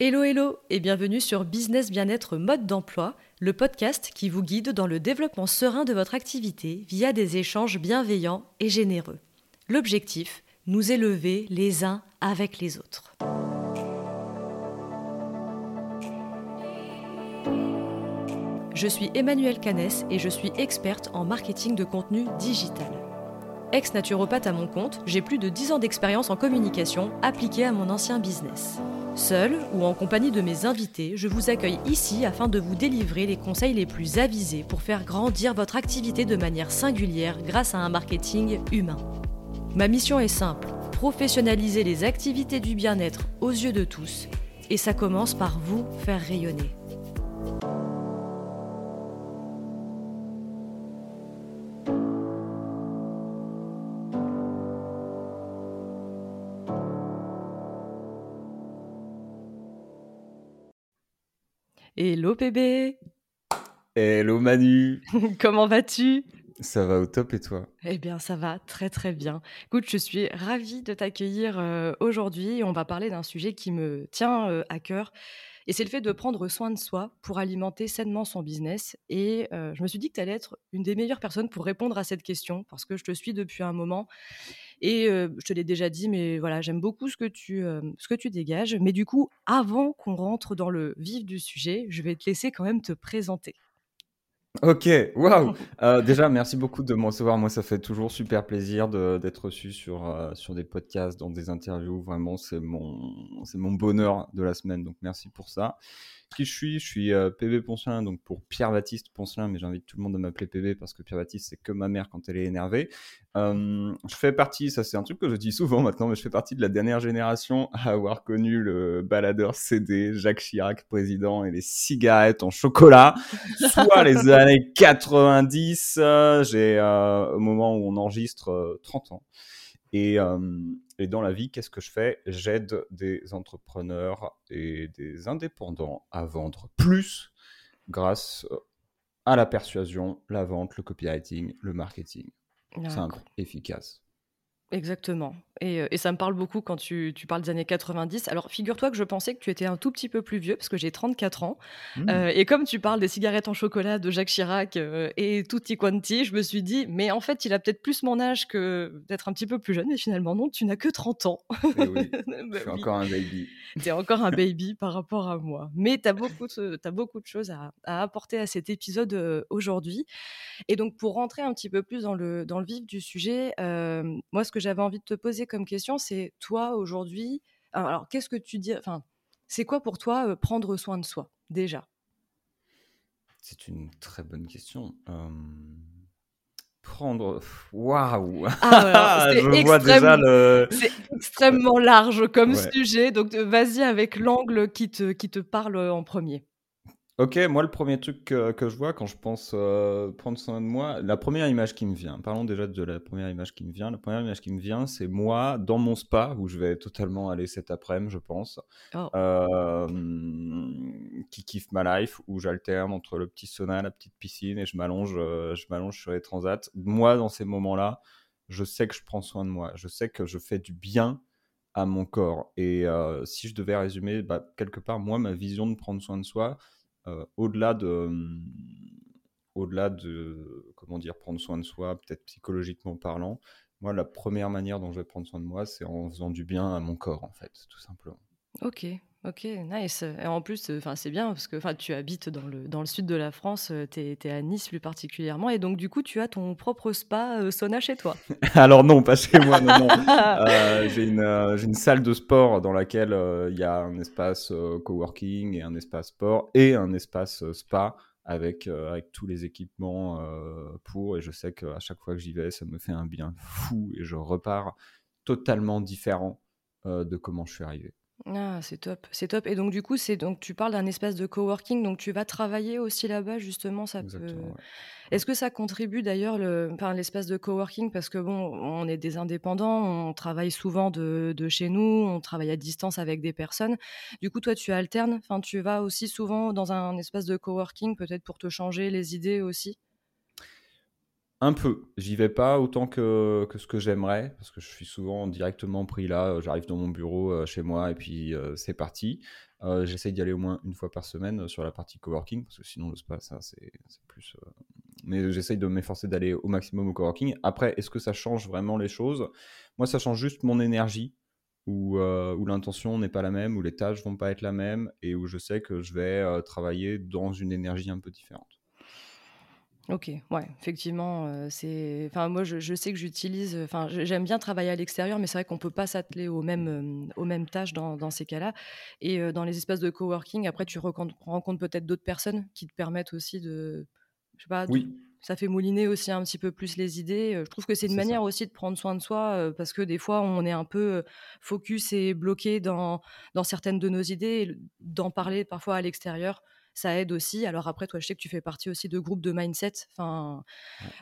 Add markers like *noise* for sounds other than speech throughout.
Hello hello et bienvenue sur Business Bien-être Mode d'emploi, le podcast qui vous guide dans le développement serein de votre activité via des échanges bienveillants et généreux. L'objectif, nous élever les uns avec les autres. Je suis Emmanuelle Canès et je suis experte en marketing de contenu digital. Ex-naturopathe à mon compte, j'ai plus de 10 ans d'expérience en communication appliquée à mon ancien business. Seul ou en compagnie de mes invités, je vous accueille ici afin de vous délivrer les conseils les plus avisés pour faire grandir votre activité de manière singulière grâce à un marketing humain. Ma mission est simple, professionnaliser les activités du bien-être aux yeux de tous, et ça commence par vous faire rayonner. Hello bébé Hello Manu *laughs* Comment vas-tu? Ça va au top et toi? Eh bien ça va très très bien. Écoute, je suis ravie de t'accueillir euh, aujourd'hui. On va parler d'un sujet qui me tient euh, à cœur. Et c'est le fait de prendre soin de soi pour alimenter sainement son business. Et euh, je me suis dit que tu allais être une des meilleures personnes pour répondre à cette question parce que je te suis depuis un moment. Et je te l'ai déjà dit, mais voilà, j'aime beaucoup ce que, tu, ce que tu dégages. Mais du coup, avant qu'on rentre dans le vif du sujet, je vais te laisser quand même te présenter. Ok, waouh *laughs* euh, Déjà, merci beaucoup de me recevoir. Moi, ça fait toujours super plaisir d'être reçu sur, sur des podcasts, dans des interviews. Vraiment, c'est mon, mon bonheur de la semaine. Donc, merci pour ça qui je suis. Je suis euh, PB Poncelin, donc pour Pierre-Baptiste Poncelin, mais j'invite tout le monde à m'appeler PB parce que Pierre-Baptiste, c'est que ma mère quand elle est énervée. Euh, je fais partie, ça c'est un truc que je dis souvent maintenant, mais je fais partie de la dernière génération à avoir connu le baladeur CD, Jacques Chirac président et les cigarettes en chocolat, soit les *laughs* années 90, euh, j'ai au moment où on enregistre 30 ans. Et, et dans la vie, qu'est-ce que je fais? J'aide des entrepreneurs et des indépendants à vendre plus grâce à la persuasion, la vente, le copywriting, le marketing. Simple, efficace. Exactement. Et, ça me parle beaucoup quand tu, parles des années 90. Alors, figure-toi que je pensais que tu étais un tout petit peu plus vieux, parce que j'ai 34 ans. Mmh. et comme tu parles des cigarettes en chocolat de Jacques Chirac et tutti quanti, je me suis dit, mais en fait, il a peut-être plus mon âge que d'être un petit peu plus jeune. Mais finalement, non, tu n'as que 30 ans. Eh oui, *laughs* je suis encore un baby. Tu es encore un *laughs* baby par rapport à moi. Mais tu as, beaucoup de, as beaucoup de choses à, apporter à cet épisode aujourd'hui. Et donc, pour rentrer un petit peu plus dans le, dans le vif du sujet, moi, ce que j'avais envie de te poser comme question, c'est toi aujourd'hui, alors qu'est-ce que tu dis, enfin, c'est quoi pour toi prendre soin de soi déjà? C'est une très bonne question. Prendre, waouh ah, *laughs* Je vois déjà le. C'est extrêmement large comme sujet, donc vas-y avec l'angle qui te, qui te parle en premier. Ok, moi le premier truc que, je vois quand je pense euh, prendre soin de moi, la première image qui me vient, parlons déjà de la première image qui me vient. La première image qui me vient, c'est moi dans mon spa, où je vais totalement aller cet après-midi, je pense, oh. euh, qui kiffe ma life, où j'alterne entre le petit sauna, la petite piscine, et je m'allonge, euh, je m'allonge sur les transats. Moi, dans ces moments-là, je sais que je prends soin de moi, je sais que je fais du bien à mon corps. Et si je devais résumer, bah, quelque part, moi, ma vision de prendre soin de soi, au-delà de hum, au-delà de comment dire prendre soin de soi, peut-être psychologiquement parlant, moi la première manière dont je vais prendre soin de moi, c'est en faisant du bien à mon corps en fait, tout simplement. Ok, Ok, nice. Et en plus, enfin, c'est bien parce que tu habites dans le, dans le sud de la France, tu es, à Nice plus particulièrement, et donc du coup, tu as ton propre spa sauna chez toi. *laughs* Alors non, pas chez moi, non, non. *laughs* Euh, j'ai une, une, salle de sport dans laquelle il y a un espace coworking et un espace sport et un espace spa avec, avec tous les équipements pour, et je sais qu'à chaque fois que j'y vais, ça me fait un bien fou et je repars totalement différent de comment je suis arrivé. Ah, c'est top, c'est top. Et donc du coup, c'est donc tu parles d'un espace de coworking, donc tu vas travailler aussi là-bas justement, ça peut. Est-ce que ça contribue d'ailleurs le, enfin, l'espace de coworking? Parce que bon, on est des indépendants, on travaille souvent de, de chez nous, on travaille à distance avec des personnes. Du coup, toi, tu alternes, enfin, tu vas aussi souvent dans un espace de coworking, peut-être pour te changer les idées aussi? Un peu. J'y vais pas autant que, ce que j'aimerais, parce que je suis souvent directement pris là. J'arrive dans mon bureau euh, chez moi et puis euh, c'est parti. J'essaye d'y aller au moins une fois par semaine sur la partie coworking, parce que sinon le spa, ça, c'est plus. Mais j'essaye de m'efforcer d'aller au maximum au coworking. Après, est-ce que ça change vraiment les choses? Moi, ça change juste mon énergie, où, où l'intention n'est pas la même, où les tâches vont pas être la même, et où je sais que je vais travailler dans une énergie un peu différente. OK, ouais, effectivement, c'est enfin moi je sais que j'utilise, enfin j'aime bien travailler à l'extérieur, mais c'est vrai qu'on peut pas s'atteler aux mêmes, aux mêmes tâches dans dans ces cas-là. Et dans les espaces de coworking, après tu rencontres peut-être d'autres personnes qui te permettent aussi de je sais pas, Oui, ça fait mouliner aussi un petit peu plus les idées, je trouve que c'est une manière aussi de prendre soin de soi, parce que des fois on est un peu, focus et bloqué dans dans certaines de nos idées d'en parler parfois à l'extérieur ça aide aussi. Alors après, toi, je sais que tu fais partie aussi de groupes de mindset. Enfin,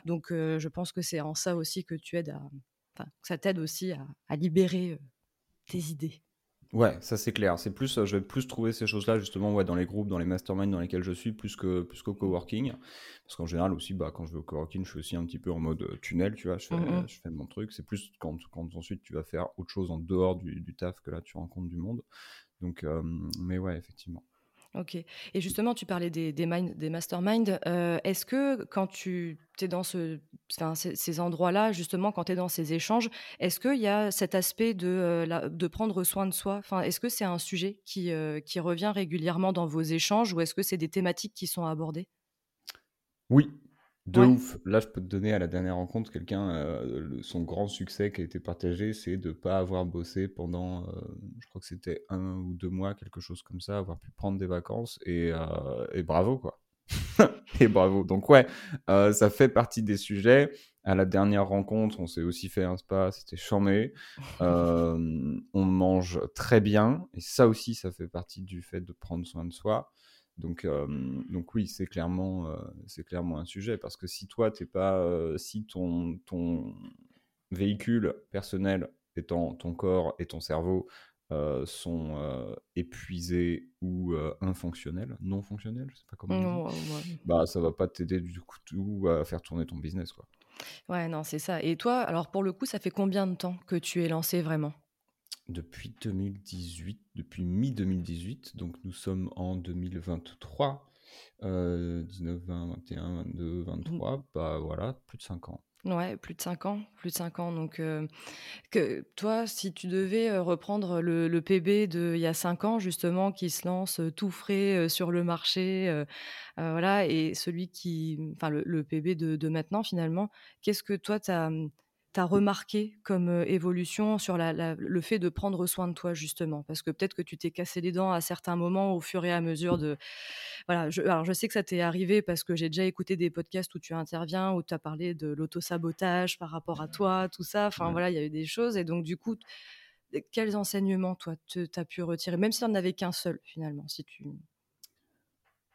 donc je pense que c'est en ça aussi que tu aides à, enfin, que ça t'aide aussi à, libérer tes idées. Ouais, ça c'est clair. C'est plus, je vais plus trouver ces choses-là justement ouais, dans les groupes, dans les masterminds dans lesquels je suis, plus que plus qu'au coworking. Parce qu'en général aussi, bah, quand je vais au coworking, je suis aussi un petit peu en mode tunnel, tu vois. Je fais, mmh je fais mon truc. C'est plus quand, quand ensuite tu vas faire autre chose en dehors du, du taf que là tu rencontres du monde. Donc, mais ouais, effectivement. Ok. Et justement, tu parlais des, des, des masterminds. Euh, est-ce que quand tu es dans ce, ces, endroits-là, justement, quand tu es dans ces échanges, est-ce qu'il y a cet aspect de, euh, de prendre soin de soi? Enfin, Est-ce que c'est un sujet qui, euh, qui revient régulièrement dans vos échanges ou est-ce que c'est des thématiques qui sont abordées? Oui, de ouf. Là, je peux te donner à la dernière rencontre quelqu'un, euh, son grand succès qui a été partagé, c'est de ne pas avoir bossé pendant, euh, je crois que c'était un ou deux mois, quelque chose comme ça, avoir pu prendre des vacances et, euh, et bravo quoi. *laughs* et bravo. Donc ouais, ça fait partie des sujets. À la dernière rencontre, on s'est aussi fait un spa, c'était charmé. on mange très bien et ça aussi, ça fait partie du fait de prendre soin de soi. Donc, euh, donc oui, c'est clairement, euh, c'est clairement un sujet parce que si toi, t'es pas, euh, si ton, ton véhicule personnel étant ton corps et ton cerveau sont épuisés ou infonctionnels, non fonctionnels, je sais pas comment. Bah, ça va pas t'aider du coup tout à faire tourner ton business, quoi. Ouais, non, c'est ça. Et toi, alors pour le coup, ça fait combien de temps que tu es lancé vraiment? Depuis 2018, depuis mi-2018, donc nous sommes en 2023, 19, 20, 21, 22, 23, bah voilà, plus de 5 ans. Ouais, plus de 5 ans, plus de 5 ans. Donc, euh, que toi, si tu devais euh, reprendre le, PB d'il y a 5 ans, justement, qui se lance euh, tout frais sur le marché, voilà, et celui qui, enfin, le, PB de, de, maintenant, finalement, qu'est-ce que toi, tu as tu as remarqué comme évolution sur le fait de prendre soin de toi, justement? Parce que peut-être que tu t'es cassé les dents à certains moments au fur et à mesure de. Voilà, je, alors je sais que ça t'est arrivé parce que j'ai déjà écouté des podcasts où tu interviens, où tu as parlé de l'autosabotage par rapport à toi, tout ça. Enfin, voilà, il y a eu des choses. Et donc, du coup, quels enseignements, toi, tu as pu retirer Même si tu n'en avais qu'un seul, finalement, si tu.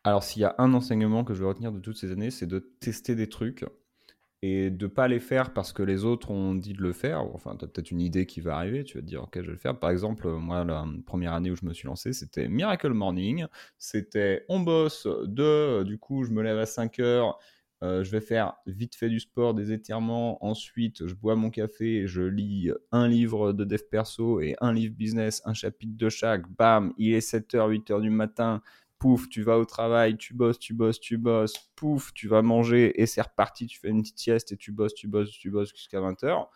Alors, s'il y a un enseignement que je vais retenir de toutes ces années, c'est de tester des trucs et de pas les faire parce que les autres ont dit de le faire. Enfin, tu as peut-être une idée qui va arriver, tu vas te dire, ok, je vais le faire. Par exemple, moi, la première année où je me suis lancé, c'était Miracle Morning. C'était on bosse de, du coup, je me lève à 5 heures. Euh, je vais faire vite fait du sport, des étirements. Ensuite, je bois mon café, je lis un livre de dev perso et un livre business, un chapitre de chaque. Bam, il est 7h, 8h du matin pouf, tu vas au travail, tu bosses, tu bosses, tu bosses, pouf, tu vas manger et c'est reparti, tu fais une petite sieste et tu bosses, tu bosses, tu bosses jusqu'à 20h.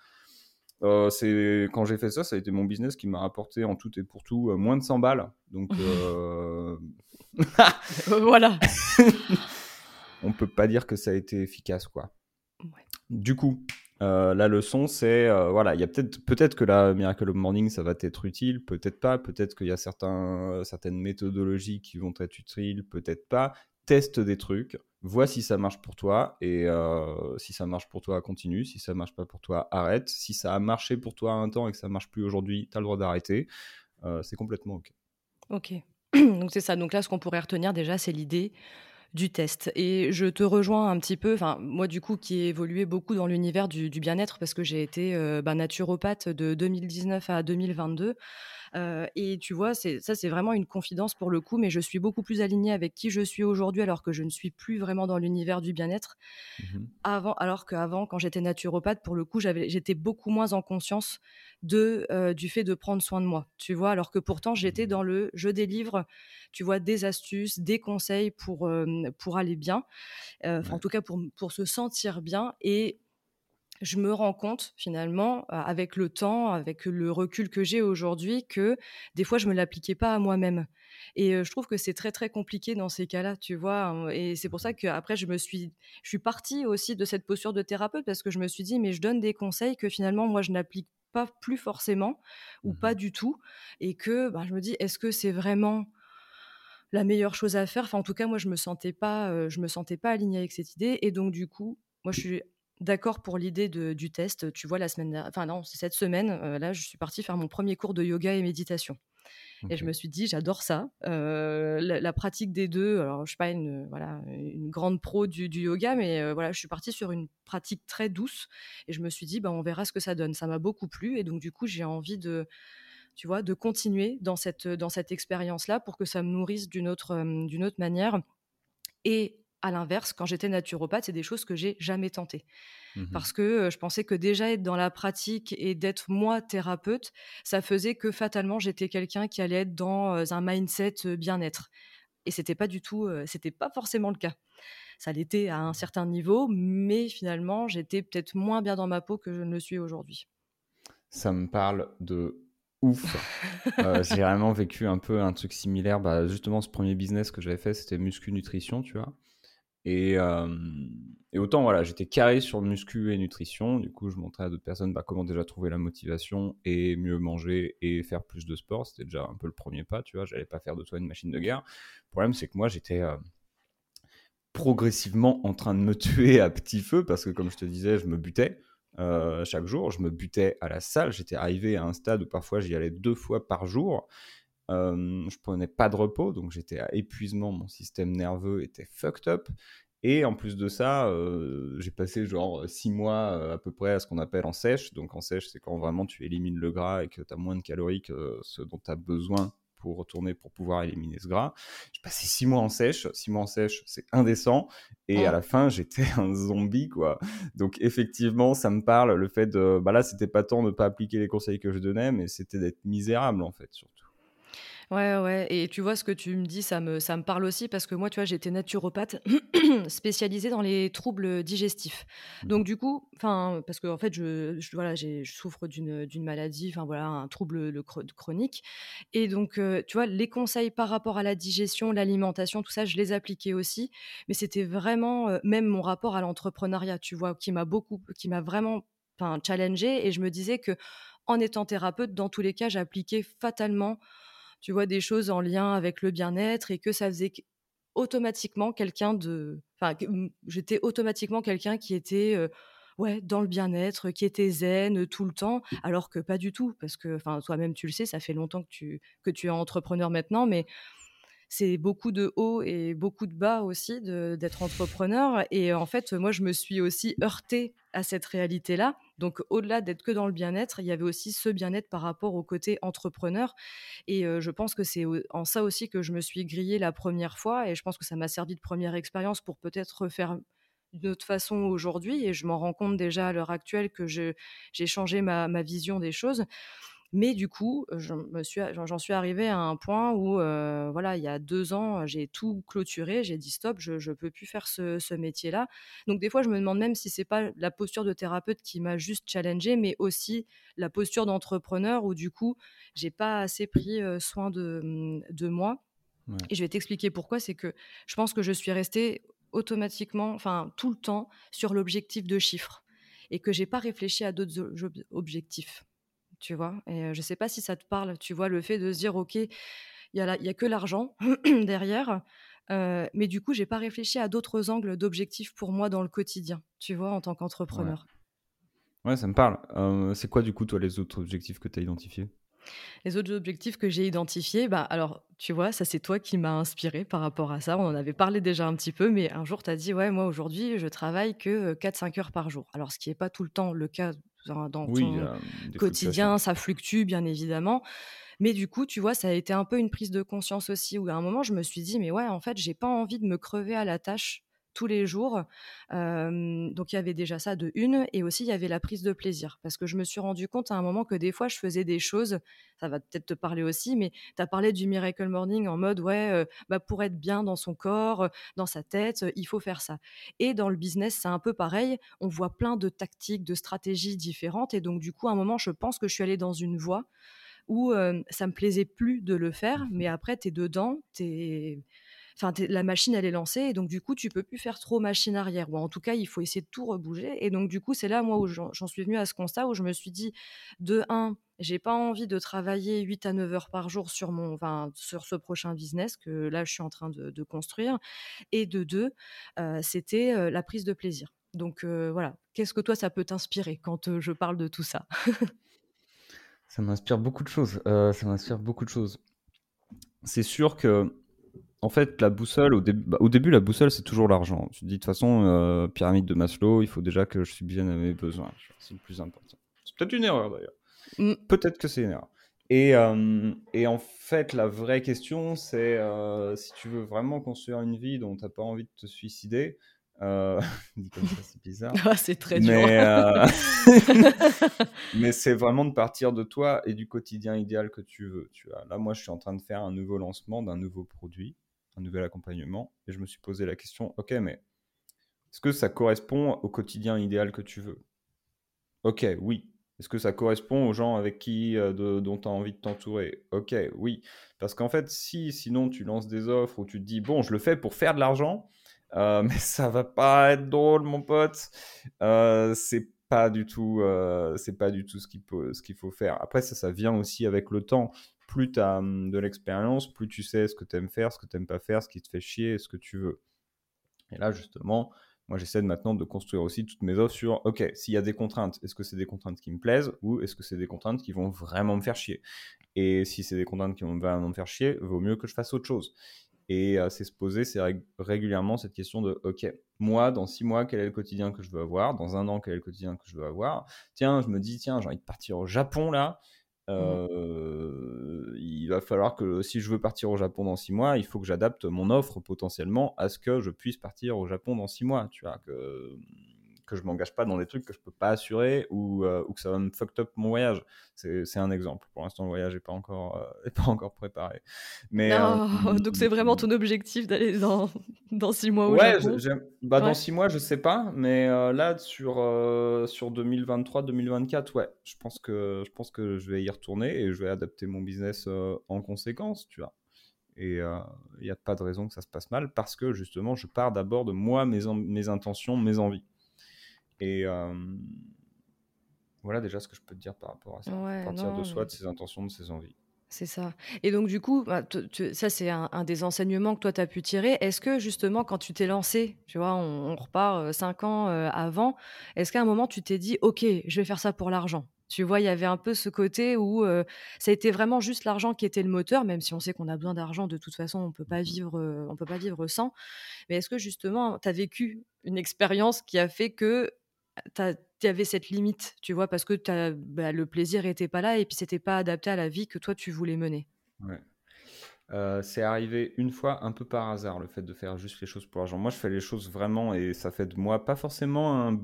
Euh, c'est quand j'ai fait ça, ça a été mon business qui m'a rapporté en tout et pour tout euh, moins de 100 balles. Donc *laughs* euh, voilà. *laughs* On peut pas dire que ça a été efficace quoi. Du coup, euh, la leçon, c'est euh, voilà, il y a peut-être peut-être que la Miracle of Morning, ça va être utile, peut-être pas, peut-être qu'il y a certains, certaines méthodologies qui vont être utiles, peut-être pas. Teste des trucs, vois si ça marche pour toi et euh, si ça marche pour toi, continue. Si ça marche pas pour toi, arrête. Si ça a marché pour toi un temps et que ça marche plus aujourd'hui, tu as le droit d'arrêter. c'est complètement ok. Ok. *clears throat* Donc c'est ça. Donc là, ce qu'on pourrait retenir déjà, c'est l'idée du test. Et je te rejoins un petit peu, enfin moi du coup qui ai évolué beaucoup dans l'univers du, bien-être parce que j'ai été euh, bah, naturopathe de 2019 à 2022. Et tu vois, ça, c'est vraiment une confidence pour le coup, mais je suis beaucoup plus alignée avec qui je suis aujourd'hui, alors que je ne suis plus vraiment dans l'univers du bien-être. Mmh Avant, alors qu'avant, quand j'étais naturopathe, pour le coup, j'étais beaucoup moins en conscience de, du fait de prendre soin de moi, tu vois, alors que pourtant, j'étais mmh dans le je délivre, tu vois, des astuces, des conseils pour, pour aller bien, en tout cas pour, pour se sentir bien. Et je me rends compte finalement, avec le temps, avec le recul que j'ai aujourd'hui, que des fois, je ne me l'appliquais pas à moi-même. Et je trouve que c'est très, très compliqué dans ces cas-là, tu vois. Hein, et c'est pour ça qu'après, je me suis, je suis partie aussi de cette posture de thérapeute parce que je me suis dit, mais je donne des conseils que finalement, moi, je n'applique pas plus forcément ou pas mmh du tout. Et que bah, je me dis, est-ce que c'est vraiment la meilleure chose à faire? Enfin, en tout cas, moi, je me sentais pas, je me sentais pas alignée avec cette idée. Et donc, du coup, moi, je suis d'accord pour l'idée du test. Tu vois, la semaine, enfin non, c'est cette semaine, euh, là, je suis partie faire mon premier cours de yoga et méditation. Et je me suis dit, j'adore ça. Euh, la, pratique des deux, alors je suis pas une, voilà, une grande pro du, yoga, mais euh, voilà, je suis partie sur une pratique très douce. Et je me suis dit, bah, on verra ce que ça donne. Ça m'a beaucoup plu. Et donc, du coup, j'ai envie de, tu vois, de continuer dans cette, dans cette expérience-là pour que ça me nourrisse d'une autre, d'une autre manière. Et à l'inverse, quand j'étais naturopathe, c'est des choses que j'ai jamais tentées. Mmh Parce que je pensais que déjà être dans la pratique et d'être moi thérapeute, ça faisait que fatalement j'étais quelqu'un qui allait être dans un mindset bien-être. Et c'était pas du tout, c'était pas forcément le cas. Ça l'était à un certain niveau, mais finalement j'étais peut-être moins bien dans ma peau que je ne le suis aujourd'hui. Ça me parle de ouf. *laughs* j'ai vraiment vécu un peu un truc similaire. Bah, justement, ce premier business que j'avais fait, c'était muscu nutrition, tu vois. Et, autant, voilà, j'étais carré sur muscu et nutrition. Du coup, je montrais à d'autres personnes bah, comment déjà trouver la motivation et mieux manger et faire plus de sport. C'était déjà un peu le premier pas, tu vois. J'allais pas faire de toi une machine de guerre. Le problème, c'est que moi, j'étais progressivement en train de me *laughs* tuer à petit feu parce que, comme je te disais, je me butais. chaque jour, je me butais à la salle. J'étais arrivé à un stade où parfois j'y allais deux fois par jour. Euh, je prenais pas de repos, donc j'étais à épuisement, mon système nerveux était fucked up. Et en plus de ça, euh, j'ai passé genre six mois euh, à peu près à ce qu'on appelle en sèche. Donc en sèche, c'est quand vraiment tu élimines le gras et que tu as moins de calories que ce dont tu as besoin pour retourner pour pouvoir éliminer ce gras. J'ai passé six mois en sèche. Six mois en sèche, c'est indécent. Et à la fin, j'étais *laughs* un zombie, quoi. Donc effectivement, ça me parle le fait de, bah là, c'était pas tant de pas appliquer les conseils que je donnais, mais c'était d'être misérable en fait, surtout. Ouais, ouais. Et tu vois, ce que tu me dis, ça me, ça me parle aussi parce que moi, tu vois, j'étais naturopathe *clears throat* spécialisée dans les troubles digestifs. Mmh. Donc, du coup, enfin, parce que en fait, je, voilà, je souffre d'une, maladie, enfin voilà, un trouble le chronique. Et donc, euh, tu vois, les conseils par rapport à la digestion, l'alimentation, tout ça, je les appliquais aussi. Mais c'était vraiment, euh, même mon rapport à l'entrepreneuriat, tu vois, qui m'a beaucoup, qui m'a vraiment, enfin, challengé. Et je me disais que en étant thérapeute, dans tous les cas, j'appliquais fatalement tu vois, des choses en lien avec le bien-être et que ça faisait automatiquement quelqu'un de. Enfin, j'étais automatiquement quelqu'un qui était. ouais, dans le bien-être, qui était zen tout le temps, alors que pas du tout, parce que, enfin, toi-même tu le sais, ça fait longtemps que tu, que tu es entrepreneur maintenant, mais c'est beaucoup de hauts et beaucoup de bas aussi d'être entrepreneur. Et en fait, moi, je me suis aussi heurtée à cette réalité-là. Donc, au-delà d'être que dans le bien-être, il y avait aussi ce bien-être par rapport au côté entrepreneur. Et je pense que c'est en ça aussi que je me suis grillée la première fois. Et je pense que ça m'a servi de première expérience pour peut-être refaire d'une autre façon aujourd'hui. Et je m'en rends compte déjà à l'heure actuelle que j'ai changé ma vision des choses. Mais du coup, j'en suis, suis arrivée à un point où, voilà, il y a deux ans, j'ai tout clôturé. J'ai dit stop, je ne peux plus faire ce, métier-là. Donc des fois, je me demande même si c'est pas la posture de thérapeute qui m'a juste challengée, mais aussi la posture d'entrepreneur où du coup, j'ai pas assez pris soin de, mmh, de moi. Et je vais t'expliquer pourquoi. C'est que je pense que je suis restée automatiquement, enfin tout le temps, sur l'objectif de chiffres et que j'ai pas réfléchi à d'autres objectifs tu vois? Et je sais pas si ça te parle, tu vois, le fait de se dire, OK, il y, a y a que l'argent *clears throat* derrière. mais du coup, j'ai pas réfléchi à d'autres angles d'objectifs pour moi dans le quotidien, tu vois, en tant qu'entrepreneur. Ouais. ça me parle. c'est quoi, du coup, toi, les autres objectifs que tu as identifiés? Les autres objectifs que j'ai identifiés, bah alors, tu vois, ça c'est toi qui m'as inspiré par rapport à ça. On en avait parlé déjà un petit peu, mais un jour tu as dit, ouais, moi aujourd'hui, je travaille que 4-5 heures par jour. Alors, ce qui n'est pas tout le temps le cas dans ton quotidien, ça fluctue bien évidemment. Mais du coup, tu vois, ça a été un peu une prise de conscience aussi, où à un moment, je me suis dit, mais ouais, en fait, j'ai pas envie de me crever à la tâche tous les jours. donc il y avait déjà ça de une, et aussi il y avait la prise de plaisir, parce que je me suis rendu compte à un moment que des fois je faisais des choses, ça va peut-être te parler aussi, mais tu as parlé du Miracle Morning en mode, ouais, bah, pour être bien dans son corps, dans sa tête, il faut faire ça. Et dans le business, c'est un peu pareil, on voit plein de tactiques, de stratégies différentes, et donc du coup, à un moment, je pense que je suis allée dans une voie où ça me plaisait plus de le faire, mmh mais après, tu es dedans, tu es enfin, la machine elle est lancée et donc du coup tu peux plus faire trop machine arrière. Ou en tout cas il faut essayer de tout rebouger. Et donc du coup c'est là moi où j'en suis venue à ce constat où je me suis dit de un j'ai pas envie de travailler 8 à 9 heures par jour sur mon enfin, sur ce prochain business que là je suis en train de, construire. Et de deux euh, c'était euh, la prise de plaisir. Donc euh, voilà. Qu'est-ce que toi ça peut t'inspirer quand je parle de tout ça? Ça m'inspire beaucoup de choses. Ça m'inspire beaucoup de choses. C'est sûr que en fait, la boussole, au, bah, au début, la boussole, c'est toujours l'argent. Tu te dis, de toute façon, euh, pyramide de Maslow, il faut déjà que je subvienne à mes besoins. C'est le plus important. C'est peut-être une erreur, d'ailleurs. Mm. Peut-être que c'est une erreur. Et, euh, et, en fait, la vraie question, c'est euh, si tu veux vraiment construire une vie dont tu n'as pas envie de te suicider, *laughs* c'est bizarre. *laughs* Ah, c'est très dur. *laughs* Mais, c'est vraiment de partir de toi et du quotidien idéal que tu veux. Tu vois. Là, moi, je suis en train de faire un nouveau lancement d'un nouveau produit un nouvel accompagnement. Et je me suis posé la question, ok, mais est-ce que ça correspond au quotidien idéal que tu veux? Ok, oui. Est-ce que ça correspond aux gens avec qui, euh, dont tu as envie de t'entourer? Ok, oui. Parce qu'en fait, si sinon tu lances des offres où tu te dis, bon, je le fais pour faire de l'argent, euh, *laughs* mais ça va pas être drôle, mon pote. Euh, c'est pas du tout, c'est pas du tout ce qu'il faut, ce qu'il faut faire. Après, ça, ça vient aussi avec le temps plus tu as hum, de l'expérience, plus tu sais ce que tu aimes faire, ce que tu n'aimes pas faire, ce qui te fait chier, ce que tu veux. Et là, justement, moi, j'essaie maintenant de construire aussi toutes mes offres sur, OK, s'il y a des contraintes, est-ce que c'est des contraintes qui me plaisent ou est-ce que c'est des contraintes qui vont vraiment me faire chier? Et si c'est des contraintes qui vont vraiment me faire chier, vaut mieux que je fasse autre chose. Et euh, c'est se poser c'est régulièrement cette question de, OK, moi, dans six mois, quel est le quotidien que je veux avoir? Dans un an, quel est le quotidien que je veux avoir? Tiens, je me dis, tiens, j'ai envie de partir au Japon là. Mmh. Euh, il va falloir que si je veux partir au Japon dans six mois, il faut que j'adapte mon offre potentiellement à ce que je puisse partir au Japon dans six mois. Tu vois, que que je m'engage pas dans des trucs que je peux pas assurer ou, euh, ou que ça va me fuck up mon voyage. C'est un exemple. Pour l'instant, le voyage n'est pas, encore, euh, *laughs* pas encore préparé. Mais, euh, donc c'est vraiment ton objectif d'aller dans, *laughs* dans six mois au ouais, Japon bah, Dans six mois, je sais pas. Mais là, sur, sur 2023-2024, ouais, je pense, que, je pense que je vais y retourner et je vais adapter mon business en conséquence, tu vois. Et il n'y a pas de raison que ça se passe mal parce que justement, je pars d'abord de moi, mes, mes intentions, mes envies. Et voilà déjà ce que je peux te dire par rapport à ça. partir de soi, de ses intentions, de ses envies. C'est ça. Et donc, du coup, bah, ça, c'est un, des enseignements que toi, tu as pu tirer. Est-ce que, justement, quand tu t'es lancé, tu vois, on, repart cinq ans avant, est-ce qu'à un moment, tu t'es dit, OK, je vais faire ça pour l'argent Tu vois, il y avait un peu ce côté où ça a été vraiment juste l'argent qui était le moteur, même si on sait qu'on a besoin d'argent, de toute façon, on peut pas vivre, on peut pas vivre sans. Mais est-ce que, justement, tu as vécu une expérience qui a fait que tu avais cette limite, tu vois, parce que bah, le plaisir n'était pas là et puis c'était pas adapté à la vie que toi tu voulais mener. Ouais. Euh, c'est arrivé une fois un peu par hasard le fait de faire juste les choses pour l'argent. Moi, je fais les choses vraiment et ça fait de moi pas forcément un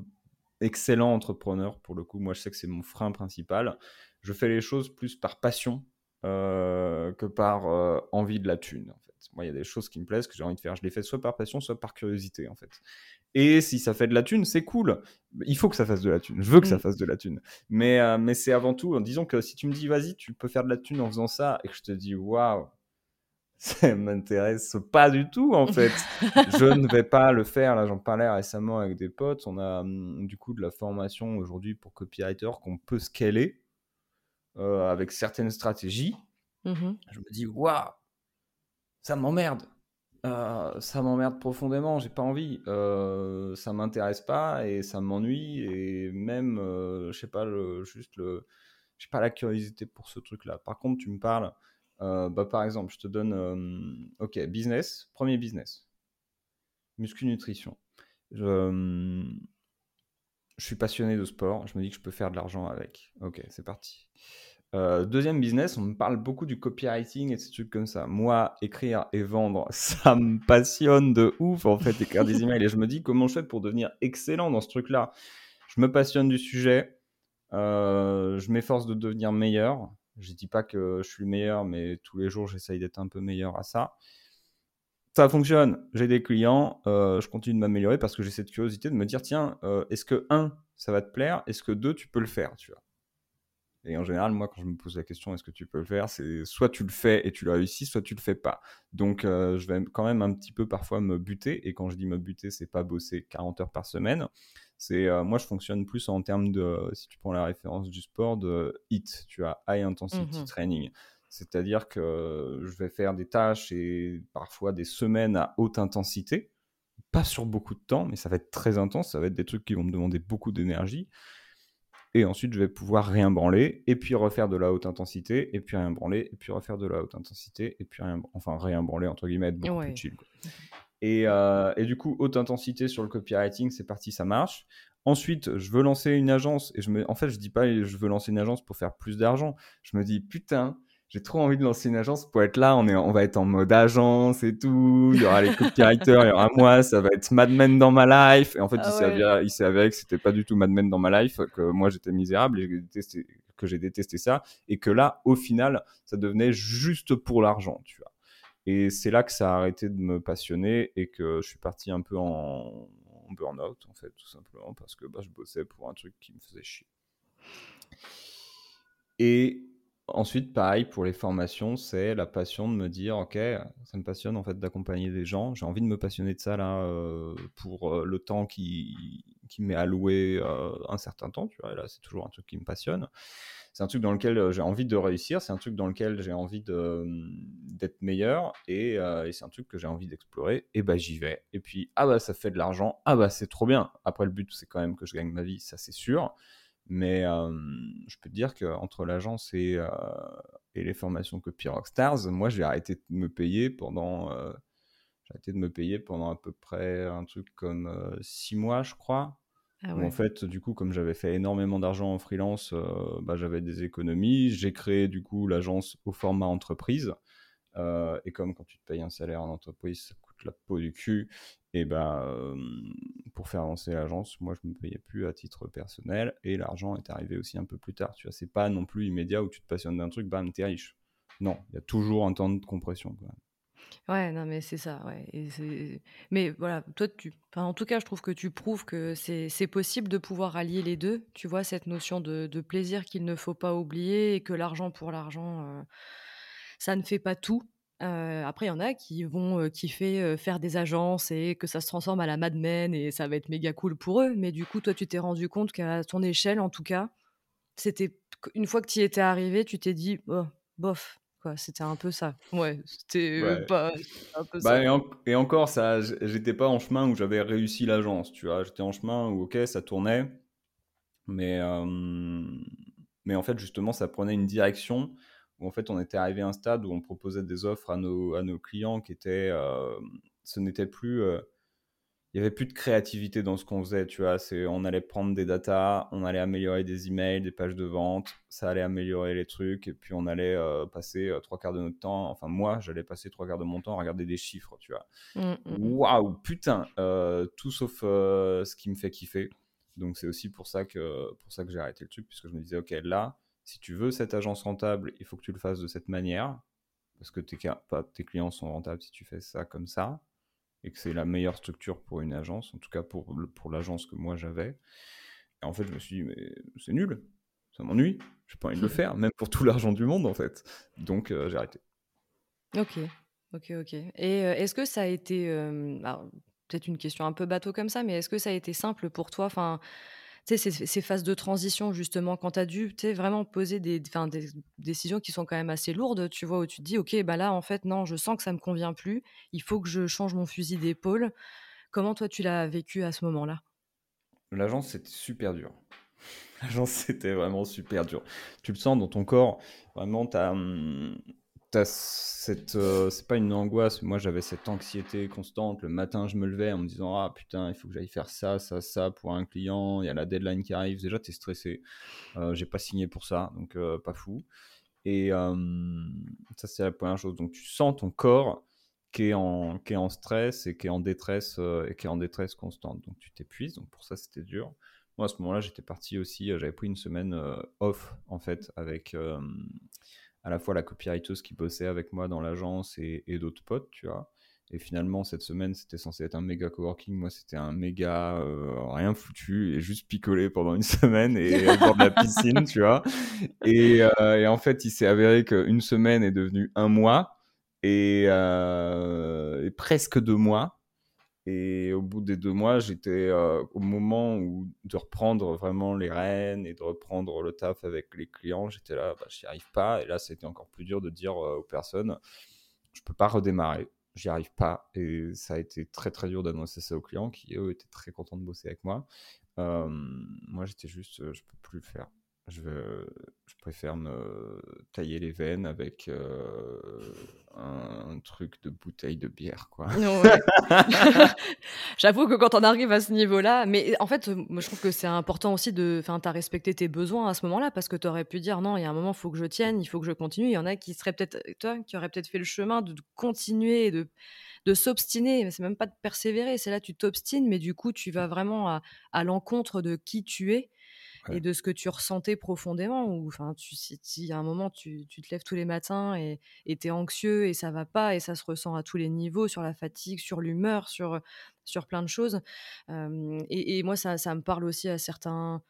excellent entrepreneur pour le coup. Moi, je sais que c'est mon frein principal. Je fais les choses plus par passion que par euh, envie de la thune. En fait. Moi, il y a des choses qui me plaisent que j'ai envie de faire. Je les fais soit par passion, soit par curiosité en fait. Et si ça fait de la thune, c'est cool. Il faut que ça fasse de la thune. Je veux que ça mm. fasse de la thune. Mais, euh, mais c'est avant tout, disons que si tu me dis, vas-y, tu peux faire de la thune en faisant ça, et que je te dis, waouh, *laughs* ça m'intéresse pas du tout, en fait. je ne vais pas le faire. Là, j'en parlais récemment avec des potes. On a hum, du coup de la formation aujourd'hui pour copywriter qu'on peut scaler euh, avec certaines stratégies. Mm-hmm. Je me dis, waouh, ça m'emmerde. Euh, ça m'emmerde profondément, j'ai pas envie, euh, ça m'intéresse pas et ça m'ennuie et même, euh, je sais pas, le, juste le, j'ai pas la curiosité pour ce truc-là. Par contre, tu me parles, bah, par exemple, je te donne, ok, business, premier business, muscu nutrition. Je, je suis passionné de sport, je me dis que je peux faire de l'argent avec. Ok, c'est parti. Euh, deuxième business, on me parle beaucoup du copywriting et ces trucs comme ça. Moi, écrire et vendre, *laughs* ça me passionne de ouf en fait, écrire des emails. Et je me dis comment je fais pour devenir excellent dans ce truc-là? Je me passionne du sujet, euh, je m'efforce de devenir meilleur. Je dis pas que je suis le meilleur, mais tous les jours j'essaye d'être un peu meilleur à ça. Ça fonctionne, j'ai des clients, euh, je continue de m'améliorer parce que j'ai cette curiosité de me dire tiens, est-ce que un, ça va te plaire? Est-ce que deux, tu peux le faire tu vois? Et en général, moi, quand je me pose la question, est-ce que tu peux le faire? C'est soit tu le fais et tu le réussis, soit tu le fais pas. Donc, euh, je vais quand même un petit peu parfois me buter. Et quand je dis me buter, c'est pas bosser 40 heures par semaine. C'est euh, moi, je fonctionne plus en termes de, si tu prends la référence du sport, de HIT, tu as High Intensity mmh Training. C'est-à-dire que je vais faire des tâches et parfois des semaines à haute intensité, pas sur beaucoup de temps, mais ça va être très intense. Ça va être des trucs qui vont me demander beaucoup d'énergie et ensuite je vais pouvoir rien branler, et puis refaire de la haute intensité, et puis rien branler, et puis refaire de la haute intensité, et puis rien, enfin rien branler entre guillemets, être beaucoup plus chill. Et, euh, et, du coup, haute intensité sur le copywriting, c'est parti, ça marche. Ensuite, je veux lancer une agence, et je me, en fait, je dis pas je veux lancer une agence pour faire plus d'argent. Je me dis putain, j'ai trop envie de lancer une agence pour être là. On, est, on va être en mode agence et tout. Il y aura les copywriters, il y aura moi. Ça va être Mad Men dans ma life. Et en fait, ah il s'est avéré, que c'était pas du tout Mad Men dans ma life, que moi j'étais misérable et détesté, que j'ai détesté ça. Et que là, au final, ça devenait juste pour l'argent, tu vois. Et c'est là que ça a arrêté de me passionner et que je suis parti un peu en, burn-out, en fait, tout simplement, parce que bah, je bossais pour un truc qui me faisait chier. Et Ensuite, pareil pour les formations, c'est la passion de me dire, ok, ça me passionne en fait d'accompagner des gens. J'ai envie de me passionner de ça là euh, pour euh, le temps qui, qui m'est alloué euh, un certain temps. Tu vois, là, c'est toujours un truc qui me passionne. C'est un truc dans lequel j'ai envie de réussir. C'est un truc dans lequel j'ai envie d'être meilleur et, et c'est un truc que j'ai envie d'explorer. Et bah j'y vais. Et puis ah bah ça fait de l'argent. Ah bah c'est trop bien. Après le but c'est quand même que je gagne ma vie, ça c'est sûr. Mais je peux te dire qu'entre l'agence et, et, les formations Copy Rockstars, moi j'ai arrêté de me payer pendant. j'ai arrêté de me payer pendant à peu près un truc comme six mois, je crois. Ah en fait, du coup, comme j'avais fait énormément d'argent en freelance, bah, j'avais des économies. J'ai créé du coup l'agence au format entreprise. et comme quand tu te payes un salaire en entreprise, ça coûte la peau du cul. Et ben, pour faire avancer l'agence, moi, je me payais plus à titre personnel et l'argent est arrivé aussi un peu plus tard. Tu vois, c'est pas non plus immédiat où tu te passionnes d'un truc, bam, t'es riche. Non, il y a toujours un temps de compression. Ouais, non, mais c'est ça, ouais. mais voilà, toi, tu, en tout cas, je trouve que tu prouves que c'est possible de pouvoir allier les deux. Tu vois, cette notion de, plaisir qu'il ne faut pas oublier et que l'argent pour l'argent, ça ne fait pas tout après, il y en a qui vont kiffer faire des agences et que ça se transforme à la Mad Men et ça va être méga cool pour eux. Mais du coup, toi, tu t'es rendu compte qu'à ton échelle, en tout cas, c'était une fois que tu y étais arrivé, tu t'es dit, oh, bof, quoi. C'était un peu ça. Ouais, c'était pas un peu bah, ça. Et, encore, ça, j'étais pas en chemin où j'avais réussi l'agence, tu vois. J'étais en chemin où, ok, ça tournait, mais, mais en fait, justement, ça prenait une direction en fait on était arrivé à un stade où on proposait des offres à nos, à nos clients qui étaient, euh, ce n'était plus, euh, il y avait plus de créativité dans ce qu'on faisait, tu vois, c'est, on allait prendre des datas, on allait améliorer des emails, des pages de vente, ça allait améliorer les trucs, et puis on allait euh, passer trois quarts de notre temps, enfin moi j'allais passer trois quarts de mon temps à regarder des chiffres, tu vois. Mmh, mmh, mmh. Waouh, putain, tout sauf ce qui me fait kiffer. Donc c'est aussi pour ça que pour ça que j'ai arrêté le truc, puisque je me disais, ok, là, si tu veux cette agence rentable, il faut que tu le fasses de cette manière, parce que tes, tes clients sont rentables si tu fais ça comme ça, et que c'est la meilleure structure pour une agence, en tout cas pour, pour l'agence que moi j'avais. Et en fait, je me suis dit, mais c'est nul, ça m'ennuie, je n'ai pas envie de le *laughs* faire, même pour tout l'argent du monde en fait. Donc euh, j'ai arrêté. Ok, ok, ok. Et euh, est-ce que ça a été, euh, peut-être une question un peu bateau comme ça, mais est-ce que ça a été simple pour toi? Enfin, ces, phases de transition, justement, quand tu as dû vraiment poser des, décisions qui sont quand même assez lourdes, tu vois, où tu te dis, OK, bah là, en fait, non, je sens que ça me convient plus, il faut que je change mon fusil d'épaule. Comment toi, tu l'as vécu à ce moment-là? L'agence, c'était super dur. *laughs* L'agence, c'était vraiment super dur. Tu le sens dans ton corps, vraiment, tu as, hum, euh, c'est pas une angoisse. Moi, j'avais cette anxiété constante. Le matin, je me levais en me disant Ah putain, il faut que j'aille faire ça, ça, ça pour un client. Il y a la deadline qui arrive. Déjà, t'es stressé. Euh, j'ai pas signé pour ça, donc euh, pas fou. Et ça, c'est la première chose. Donc, tu sens ton corps qui est en, qui est en stress et qui est en détresse et qui est en détresse constante. Donc, tu t'épuises. Donc, pour ça, c'était dur. Moi, à ce moment-là, j'étais parti aussi. J'avais pris une semaine off en fait avec à la fois la copywriteuse qui bossait avec moi dans l'agence et, d'autres potes, tu vois. Et finalement, cette semaine, c'était censé être un méga coworking. Moi, c'était un méga euh, rien foutu et juste picolé pendant une *laughs* semaine et au bord de la piscine, tu vois. Euh, et, en fait, il s'est avéré qu'une semaine est devenue un mois et, euh, et presque deux mois. Et au bout des deux mois, j'étais euh, au moment où de reprendre vraiment les rênes et de reprendre le taf avec les clients. J'étais là, bah, j'y arrive pas. Et là, c'était encore plus dur de dire euh, aux personnes, je peux pas redémarrer, j'y arrive pas. Et ça a été très très dur d'annoncer ça aux clients qui eux étaient très contents de bosser avec moi. Euh, moi, j'étais juste, je peux plus le faire je, je préfère me tailler les veines avec euh, un, truc de bouteille de bière, quoi. *laughs* *laughs* J'avoue que quand on arrive à ce niveau-là, mais en fait, moi, je trouve que c'est important aussi de, enfin, t'as respecté tes besoins à ce moment-là parce que tu aurais pu dire non, il y a un moment, il faut que je tienne, il faut que je continue. Il y en a qui seraient peut-être, toi, qui auraient peut-être fait le chemin de, continuer, de de s'obstiner, mais c'est même pas de persévérer, c'est là tu t'obstines, mais du coup tu vas vraiment à, à l'encontre de qui tu es et de ce que tu ressentais profondément. Ou enfin, tu, si, a un moment tu, tu, te lèves tous les matins et tu es anxieux et ça va pas et ça se ressent à tous les niveaux, sur la fatigue, sur l'humeur, sur, sur plein de choses. et, et, moi, ça, ça, me parle aussi à certains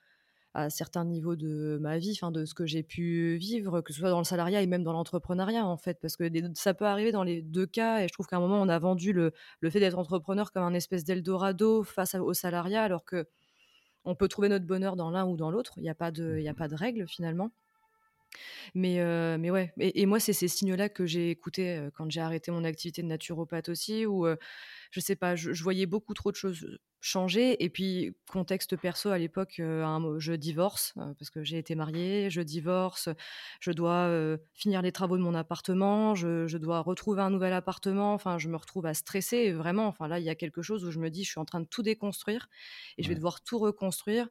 à certains niveaux de ma vie, enfin de ce que j'ai pu vivre, que ce soit dans le salariat et même dans l'entrepreneuriat en fait, parce que ça peut arriver dans les deux cas. Et je trouve qu'à un moment on a vendu le, le fait d'être entrepreneur comme un espèce d'Eldorado face au salariat, alors que on peut trouver notre bonheur dans l'un ou dans l'autre. Il n'y a pas de, il a mmh pas de règle finalement. Mais, euh, mais ouais, et, moi, c'est ces signes-là que j'ai écoutés euh, quand j'ai arrêté mon activité de naturopathe aussi, où euh, je sais pas, je, voyais beaucoup trop de choses changer. Et puis, contexte perso, à l'époque, je divorce, parce que j'ai été mariée, je divorce, je dois finir les travaux de mon appartement, je, dois retrouver un nouvel appartement, enfin, je me retrouve à stresser, vraiment, enfin, là, il y a quelque chose où je me dis, je suis en train de tout déconstruire, et je vais devoir tout reconstruire.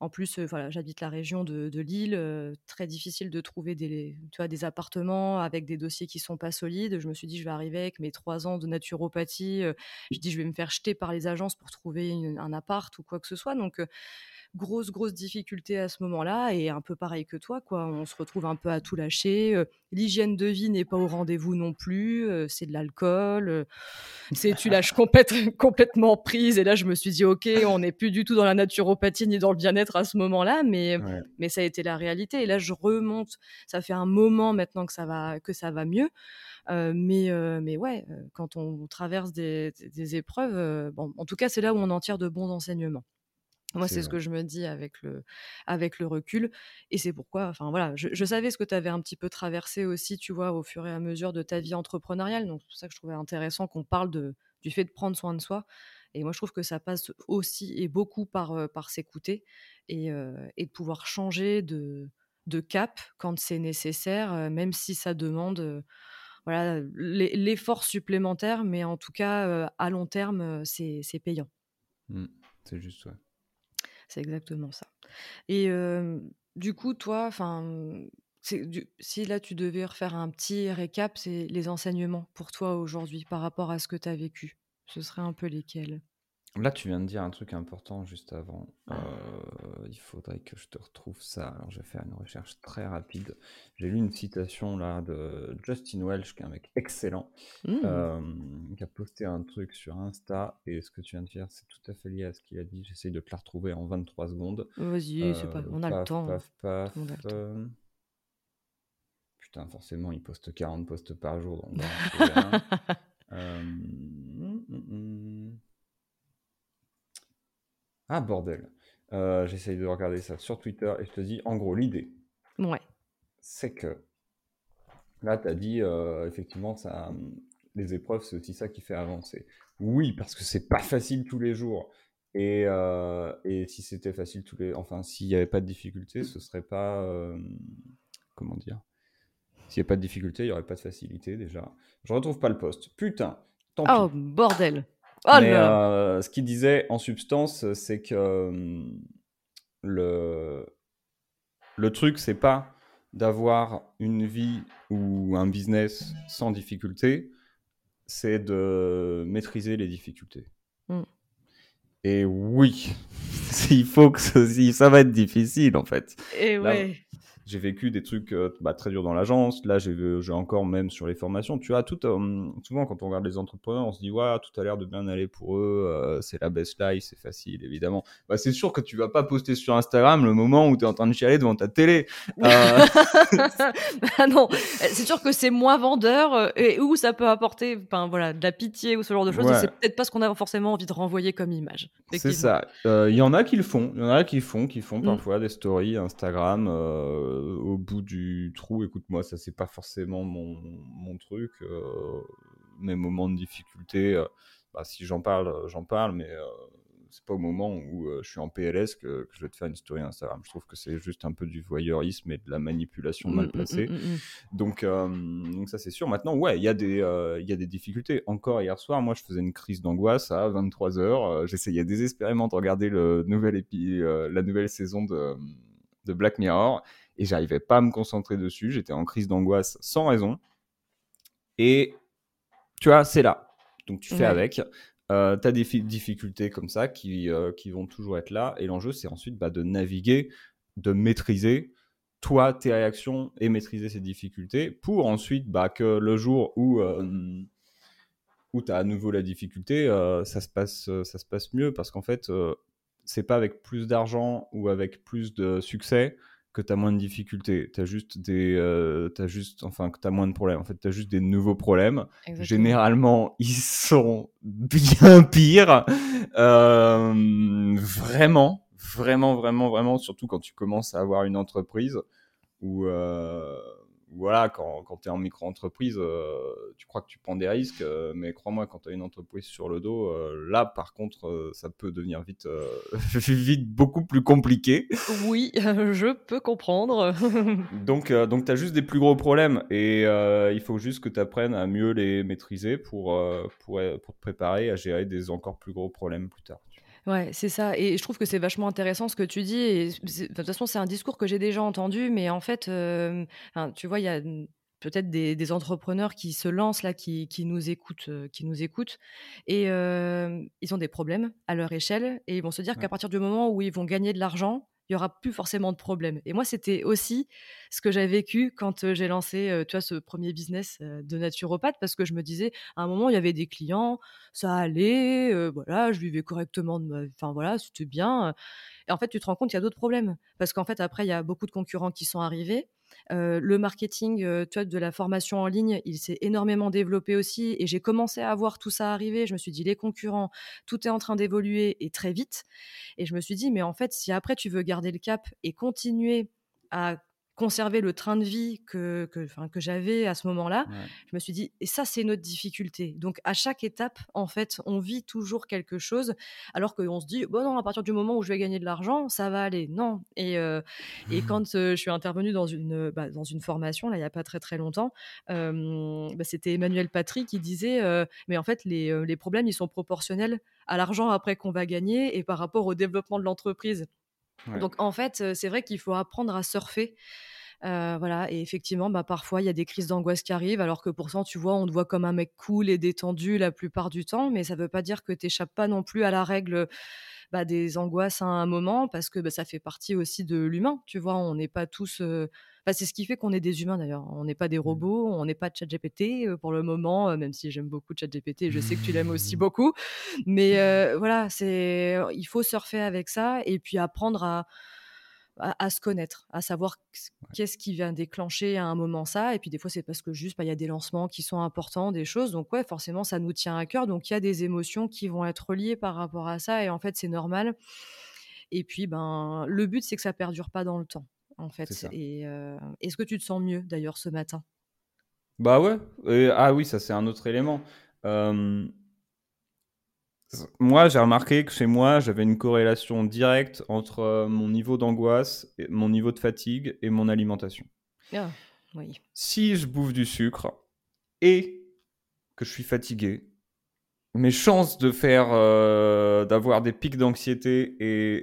En plus, voilà, j'habite la région de, Lille, très difficile de trouver des, tu des appartements avec des dossiers qui sont pas solides. Je me suis dit, je vais arriver avec mes trois ans de naturopathie. je dis, je vais me faire jeter par les agences pour trouver un appart ou quoi que ce soit. Donc, grosse, grosse difficulté à ce moment-là. Et un peu pareil que toi, quoi. On se retrouve un peu à tout lâcher. Euh, l'hygiène de vie n'est pas au rendez-vous non plus. Euh, c'est de l'alcool. Euh, c'est tu lâches complètement prise. Et là, je me suis dit, OK, on n'est plus du tout dans la naturopathie ni dans le bien-être à ce moment-là. Mais, mais ça a été la réalité. Et là, je remonte. Ça fait un moment maintenant que ça va, que ça va mieux. mais, mais ouais, quand on traverse des, des épreuves, bon, en tout cas, c'est là où on en tire de bons enseignements. Moi, c'est ce que je me dis avec le, avec le recul. Et c'est pourquoi, enfin voilà, je, savais ce que tu avais un petit peu traversé aussi, tu vois, au fur et à mesure de ta vie entrepreneuriale. Donc, c'est pour ça que je trouvais intéressant qu'on parle de, du fait de prendre soin de soi. Et moi, je trouve que ça passe aussi et beaucoup par, par s'écouter et, et, de pouvoir changer de, de cap quand c'est nécessaire, même si ça demande voilà, l'effort supplémentaire. Mais en tout cas, à long terme, c'est payant. Mmh, c'est juste, ouais. C'est exactement ça. Et du coup, toi, enfin, si là tu devais refaire un petit récap, c'est les enseignements pour toi aujourd'hui par rapport à ce que tu as vécu? Ce serait un peu lesquels? Là, tu viens de dire un truc important juste avant. Euh, il faudrait que je te retrouve ça. Alors, je vais faire une recherche très rapide. J'ai lu une citation là de Justin Welch, qui est un mec excellent, mmh. euh, qui a posté un truc sur Insta. Et ce que tu viens de faire, c'est tout à fait lié à ce qu'il a dit. J'essaye de te la retrouver en 23 secondes. Vas-y, pas... on a le temps. Paf, paf, euh, Putain, forcément, il poste 40 posts par jour. Donc, *laughs* hum, hum, hum. Ah, bordel. Euh, j'essaye de regarder ça sur Twitter et je te dis, en gros, l'idée, ouais. c'est que là, tu as dit, euh, effectivement, ça, les épreuves, c'est aussi ça qui fait avancer. Oui, parce que c'est pas facile tous les jours. Et, euh, et si c'était facile tous les. Enfin, s'il n'y avait pas de difficulté, ce serait pas. comment dire S'il n'y a pas de difficulté, il n'y aurait pas de facilité déjà. Je retrouve pas le poste. Putain, tant Oh, bordel. Oh Mais euh, ce qu'il disait en substance, c'est que hum, le, le truc, c'est pas d'avoir une vie ou un business sans difficulté, c'est de maîtriser les difficultés. Mm. Et oui, *laughs* il faut que ça va être difficile en fait. Et Là, ouais. J'ai vécu des trucs euh, bah, très durs dans l'agence. Là, j'ai encore même sur les formations. Tu vois, tout, euh, souvent quand on regarde les entrepreneurs, on se dit ouais, tout a l'air de bien aller pour eux. euh, c'est la best life, c'est facile, évidemment. Bah, c'est sûr que tu vas pas poster sur Instagram le moment où tu es en train de chialer devant ta télé. *laughs* Euh, Ah non, c'est sûr que c'est moins vendeur et où ça peut apporter voilà, de la pitié ou ce genre de choses. Ouais. C'est peut-être pas ce qu'on a forcément envie de renvoyer comme image. C'est ça. Il y en a qui le font. Il y en a qui font, qui font Mm. parfois des stories Instagram au bout du trou. Écoute, moi, ça c'est pas forcément mon, mon truc. euh, mes moments de difficulté, euh, bah, si j'en parle, euh, j'en parle, mais c'est pas au moment où euh, je suis en PLS que, que je vais te faire une story Instagram. Je trouve que c'est juste un peu du voyeurisme et de la manipulation Mm, mal mm, placée. mm, mm, mm. Donc, euh, donc ça c'est sûr. Maintenant, ouais, il y, a des, euh, y a des difficultés. Encore hier soir, moi je faisais une crise d'angoisse à 23h. J'essayais désespérément de regarder le nouvel épi la nouvelle saison de, de Black Mirror et j'arrivais pas à me concentrer dessus. J'étais en crise d'angoisse sans raison. Et tu vois, c'est là. Donc tu fais Ouais. avec. Euh, tu as des fi- difficultés comme ça qui, euh, qui vont toujours être là. Et l'enjeu, c'est ensuite bah, de naviguer, de maîtriser toi, tes réactions et maîtriser ces difficultés pour ensuite bah, que le jour où, euh, où tu as à nouveau la difficulté, euh, ça, se passe, ça se passe mieux parce qu'en fait, c'est pas avec plus d'argent ou avec plus de succès que tu as moins de difficultés. Tu as juste des. euh, t'as juste, enfin, que tu as moins de problèmes. En fait, tu as juste des nouveaux problèmes. Exactement. Généralement, ils sont bien *laughs* pires. Euh, vraiment, vraiment, vraiment, vraiment, surtout quand tu commences à avoir une entreprise où, euh, voilà, quand, quand tu es en micro-entreprise, euh, tu crois que tu prends des risques, euh, mais crois-moi, quand tu as une entreprise sur le dos, euh, là, par contre, euh, ça peut devenir vite, euh, *laughs* vite beaucoup plus compliqué. Oui, je peux comprendre. *laughs* Donc, euh, donc tu as juste des plus gros problèmes et euh, il faut juste que tu apprennes à mieux les maîtriser pour, euh, pour, pour te préparer à gérer des encore plus gros problèmes plus tard. Ouais, c'est ça. Et je trouve que c'est vachement intéressant ce que tu dis. Et de toute façon, c'est un discours que j'ai déjà entendu, mais en fait, euh, tu vois, il y a peut-être des, des entrepreneurs qui se lancent là, qui, qui nous écoutent, euh, qui nous écoutent, et euh, ils ont des problèmes à leur échelle, et ils vont se dire Ouais. qu'à partir du moment où ils vont gagner de l'argent, il y aura plus forcément de problème. Et moi, c'était aussi ce que j'ai vécu quand j'ai lancé, tu vois, ce premier business de naturopathe, parce que je me disais, à un moment, il y avait des clients, ça allait, voilà, je vivais correctement, enfin voilà, c'était bien. Et en fait, tu te rends compte qu'il y a d'autres problèmes, parce qu'en fait, après, il y a beaucoup de concurrents qui sont arrivés. Le marketing, tu vois, de la formation en ligne, il s'est énormément développé aussi, et j'ai commencé à voir tout ça arriver. Je me suis dit, les concurrents, tout est en train d'évoluer et très vite. Et je me suis dit, mais en fait, si après tu veux garder le cap et continuer à conserver le train de vie que, que, que j'avais à ce moment-là, Ouais. je me suis dit, et ça, c'est notre difficulté. Donc, à chaque étape, en fait, on vit toujours quelque chose, alors qu'on se dit, bon, non, à partir du moment où je vais gagner de l'argent, ça va aller. Non. Et, euh, et quand euh, je suis intervenue dans une, bah, dans une formation, là, il n'y a pas très, très longtemps, euh, bah, c'était Emmanuel Patry qui disait, euh, mais en fait, les, euh, les problèmes, ils sont proportionnels à l'argent après qu'on va gagner et par rapport au développement de l'entreprise. Donc, en fait, c'est vrai qu'il faut apprendre à surfer. Voilà, et effectivement, bah, parfois il y a des crises d'angoisse qui arrivent, alors que pourtant, tu vois, on te voit comme un mec cool et détendu la plupart du temps, mais ça veut pas dire que tu n'échappes pas non plus à la règle bah, des angoisses à un moment, parce que bah, ça fait partie aussi de l'humain, tu vois, on n'est pas tous. Enfin, c'est ce qui fait qu'on est des humains d'ailleurs, on n'est pas des robots, on n'est pas ChatGPT euh, pour le moment, euh, même si j'aime beaucoup ChatGPT, et je sais que tu l'aimes aussi beaucoup, mais *laughs* euh, voilà, c'est il faut surfer avec ça et puis apprendre à à, à se connaître, à savoir qu'est-ce qui vient déclencher à un moment ça. Et puis des fois, c'est parce que juste, bah, il y a des lancements qui sont importants, des choses. Donc ouais, forcément, ça nous tient à cœur. Donc il y a des émotions qui vont être liées par rapport à ça. Et en fait, c'est normal. Et puis, ben, le but, c'est que ça perdure pas dans le temps, en fait. Et euh, est-ce que tu te sens mieux d'ailleurs ce matin? Bah ouais. Et- ah oui, ça c'est un autre élément. Euh, Moi, j'ai remarqué que chez moi, j'avais une corrélation directe entre euh, mon niveau d'angoisse, mon niveau de fatigue et mon alimentation. Ah, Oui. Si je bouffe du sucre et que je suis fatigué, mes chances de faire, euh, d'avoir des pics d'anxiété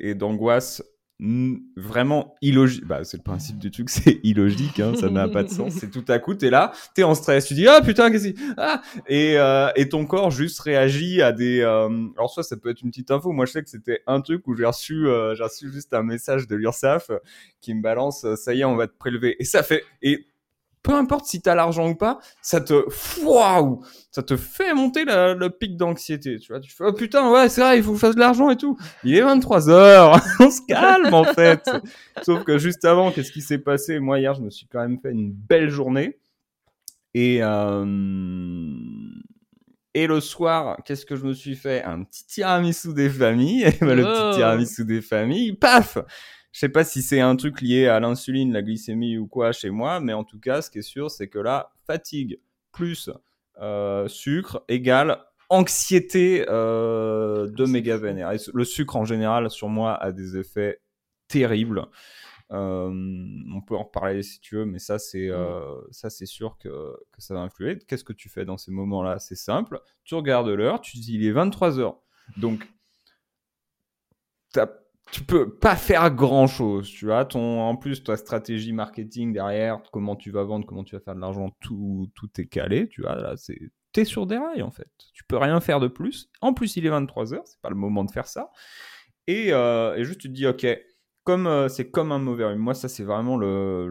et, d'angoisse vraiment illogique. Bah, c'est le principe du truc, *laughs* c'est illogique, hein, ça n'a pas de sens. C'est tout à coup, t'es là, t'es en stress, tu dis ah putain qu'est-ce que ah et, euh, et ton corps juste réagit à des. Euh, alors soit ça peut être une petite info. Moi je sais que c'était un truc où j'ai reçu, j'ai reçu juste un message de l'URSSAF qui me balance, ça y est, on va te prélever. Et ça fait et peu importe si tu as l'argent ou pas, ça te waouh, ça te fait monter le pic d'anxiété, tu vois. Tu fais oh putain, ouais, c'est vrai, il faut que je fasse de l'argent et tout. Il est 23 heures, *laughs* on se calme en fait. Sauf que juste avant, qu'est-ce qui s'est passé? Moi hier, je me suis quand même fait une belle journée et euh... et le soir, qu'est-ce que je me suis fait? Un petit tiramisu des familles. *laughs* Et ben, le petit oh. tiramisu des familles, paf je sais pas si c'est un truc lié à l'insuline, la glycémie ou quoi chez moi, mais en tout cas, ce qui est sûr, c'est que là, fatigue plus euh, sucre égale anxiété euh, de méga vénère. le sucre en général sur moi a des effets terribles. Euh, on peut en reparler si tu veux, mais ça c'est c'est sûr que, que, ça va influer. Qu'est-ce que tu fais dans ces moments-là? C'est simple. Tu regardes l'heure, tu dis il est 23 heures. Donc tu peux pas faire grand chose, tu vois. Ton, en plus, ta stratégie marketing derrière, comment tu vas vendre, comment tu vas faire de l'argent, tout, tout est calé, tu vois. Là, c'est, sur des rails, en fait. Tu peux rien faire de plus. En plus, il est 23h, c'est pas le moment de faire ça. Et, euh, juste, tu te dis, ok, comme euh, c'est comme un mauvais rhume. Moi, ça, c'est vraiment le,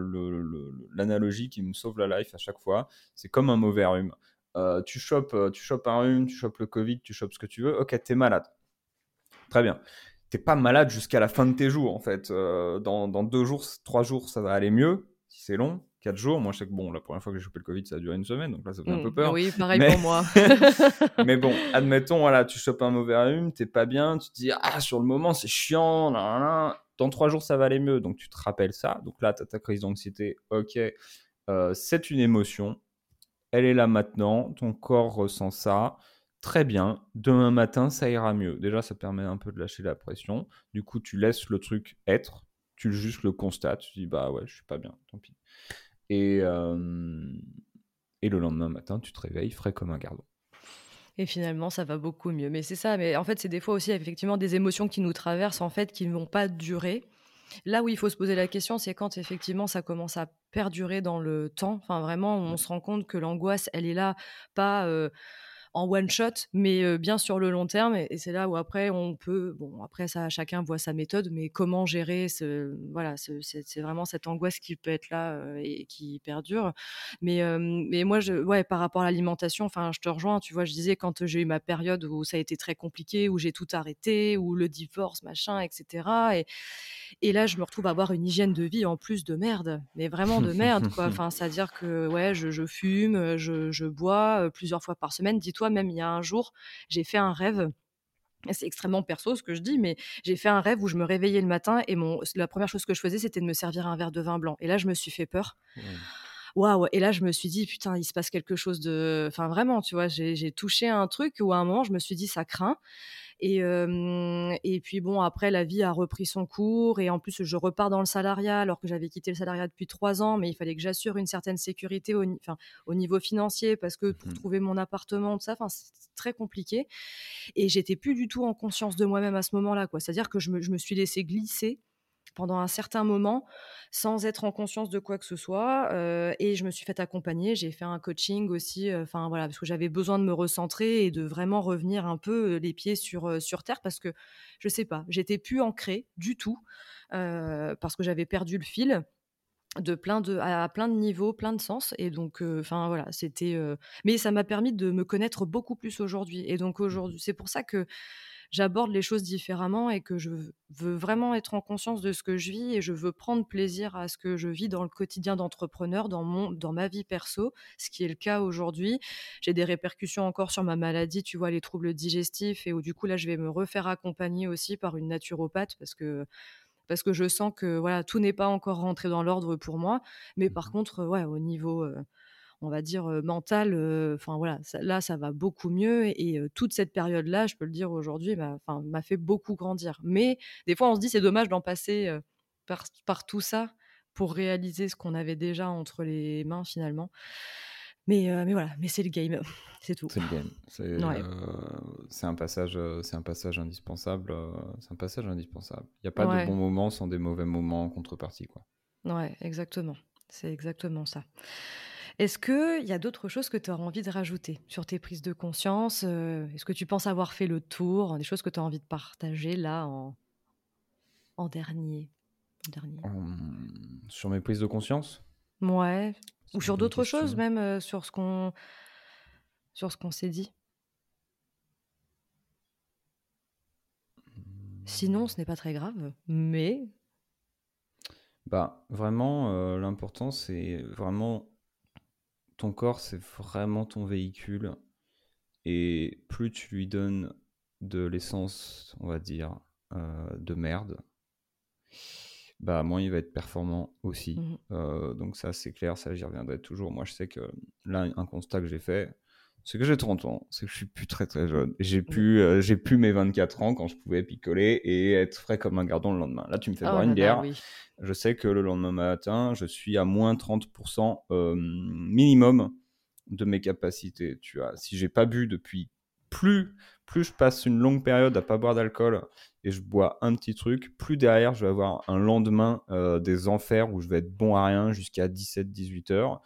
l'analogie qui me sauve la life à chaque fois. C'est comme un mauvais rhume. Euh, tu chopes, tu chopes un rhume, tu chopes le Covid, tu chopes ce que tu veux. Ok, t'es malade. Très bien t'es pas malade jusqu'à la fin de tes jours en fait. Euh, dans, dans, deux jours, trois jours, ça va aller mieux si c'est long. Quatre jours, moi je sais que bon, la première fois que j'ai chopé le Covid, ça a duré une semaine, donc là ça fait un peu mm. peur. Oui, pareil pour moi. *laughs* *laughs* mais bon, admettons, voilà, tu chopes un mauvais rhume, t'es pas bien, tu te dis ah sur le moment c'est chiant, dans trois jours ça va aller mieux, donc tu te rappelles ça. Donc là, t'as ta crise d'anxiété, ok, euh, c'est une émotion, elle est là maintenant, ton corps ressent ça très bien, demain matin, ça ira mieux. Déjà, ça permet un peu de lâcher la pression. Du coup, tu laisses le truc être, tu juste le constates, tu dis, bah ouais, je suis pas bien, tant pis. Et, euh, et le lendemain matin, tu te réveilles frais comme un gardon. Et finalement, ça va beaucoup mieux. Mais c'est ça, mais en fait, c'est des fois aussi effectivement des émotions qui nous traversent, en fait, qui ne vont pas durer. Là où il faut se poser la question, c'est quand effectivement ça commence à perdurer dans le temps. Enfin, vraiment, on se rend compte que l'angoisse, elle est là, pas... Euh, en one shot, mais bien sur le long terme. Et, c'est là où après on peut, bon après ça, chacun voit sa méthode, mais comment gérer ce, voilà, c'est vraiment cette angoisse qui peut être là et qui perdure. Mais, mais moi, je, ouais, par rapport à l'alimentation, enfin, je te rejoins. Tu vois, je disais quand j'ai eu ma période où ça a été très compliqué, où j'ai tout arrêté, où le divorce, machin, etc. Et, et là, je me retrouve à avoir une hygiène de vie en plus de merde, mais vraiment de merde, quoi. *laughs* Enfin, c'est-à-dire que ouais, je, je fume, je, je bois plusieurs fois par semaine. Dis-toi même il y a un jour, j'ai fait un rêve c'est extrêmement perso ce que je dis, mais j'ai fait un rêve où je me réveillais le matin et mon, la première chose que je faisais, c'était de me servir un verre de vin blanc. Et là, je me suis fait peur. Waouh Et là, je me suis dit, putain, il se passe quelque chose de... Enfin, vraiment, tu vois, j'ai touché un truc où à un moment, je me suis dit, ça craint. Et, et puis bon, après, la vie a repris son cours et en plus, je repars dans le salariat alors que j'avais quitté le salariat depuis trois ans, mais il fallait que j'assure une certaine sécurité au, au niveau financier parce que pour mmh trouver mon appartement, tout ça, c'est très compliqué. Et j'étais plus du tout en conscience de moi-même à ce moment-là, quoi. C'est-à-dire que je me, je me suis laissée glisser pendant un certain moment sans être en conscience de quoi que ce soit. Euh, et je me suis fait accompagner. J'ai fait un coaching aussi, euh, enfin voilà, parce que j'avais besoin de me recentrer et de vraiment revenir un peu euh, les pieds sur, sur terre parce que je sais pas, j'étais plus ancrée du tout parce que j'avais perdu le fil de plein de à plein de niveaux, plein de sens et donc enfin voilà, c'était mais ça m'a permis de me connaître beaucoup plus aujourd'hui et donc aujourd'hui, c'est pour ça que j'aborde les choses différemment et que je veux vraiment être en conscience de ce que je vis et je veux prendre plaisir à ce que je vis dans le quotidien d'entrepreneur, dans, mon, dans ma vie perso, ce qui est le cas aujourd'hui. J'ai des répercussions encore sur ma maladie, tu vois, les troubles digestifs et où du coup là, je vais me refaire accompagner aussi par une naturopathe parce que parce que je sens que voilà tout n'est pas encore rentré dans l'ordre pour moi mais par mmh contre ouais au niveau on va dire, mental, enfin voilà, là, ça va beaucoup mieux. Et, toute cette période-là, je peux le dire aujourd'hui, m'a fait beaucoup grandir. Mais des fois, on se dit, c'est dommage d'en passer par, par, tout ça pour réaliser ce qu'on avait déjà entre les mains finalement. Mais, mais voilà, mais c'est le game, *laughs* c'est tout. C'est le game. C'est un passage, c'est un passage indispensable. c'est un passage indispensable. Il n'y a pas de bons moments sans des mauvais moments en contrepartie, quoi. Ouais, exactement. C'est exactement ça. Est-ce qu'il y a d'autres choses que tu auras envie de rajouter sur tes prises de conscience Est-ce que tu penses avoir fait le tour Des choses que tu as envie de partager là en, en dernier, dernier? Sur mes prises de conscience? Ouais. Ou sur d'autres choses, même sur ce qu'on sur ce qu'on s'est dit. Sinon, ce n'est pas très grave, mais. Bah, vraiment, l'important, c'est vraiment. Ton corps, c'est vraiment ton véhicule. Et plus tu lui donnes de l'essence, on va dire, de merde, bah, moins il va être performant aussi. Mmh euh, donc ça, c'est clair, ça, j'y reviendrai toujours. Moi, je sais que là, un constat que j'ai fait, c'est que j'ai 30 ans, c'est que je suis plus très très jeune. J'ai mmh. pu, euh, j'ai pu mes 24 ans quand je pouvais picoler et être frais comme un gardon le lendemain. Là, tu me fais oh boire une bière. Je sais que le lendemain matin, je suis à moins 30% euh, minimum de mes capacités. Tu vois, si j'ai pas bu depuis plus, plus je passe une longue période à pas boire d'alcool et je bois un petit truc, plus derrière je vais avoir un lendemain euh, des enfers où je vais être bon à rien jusqu'à 17-18 heures.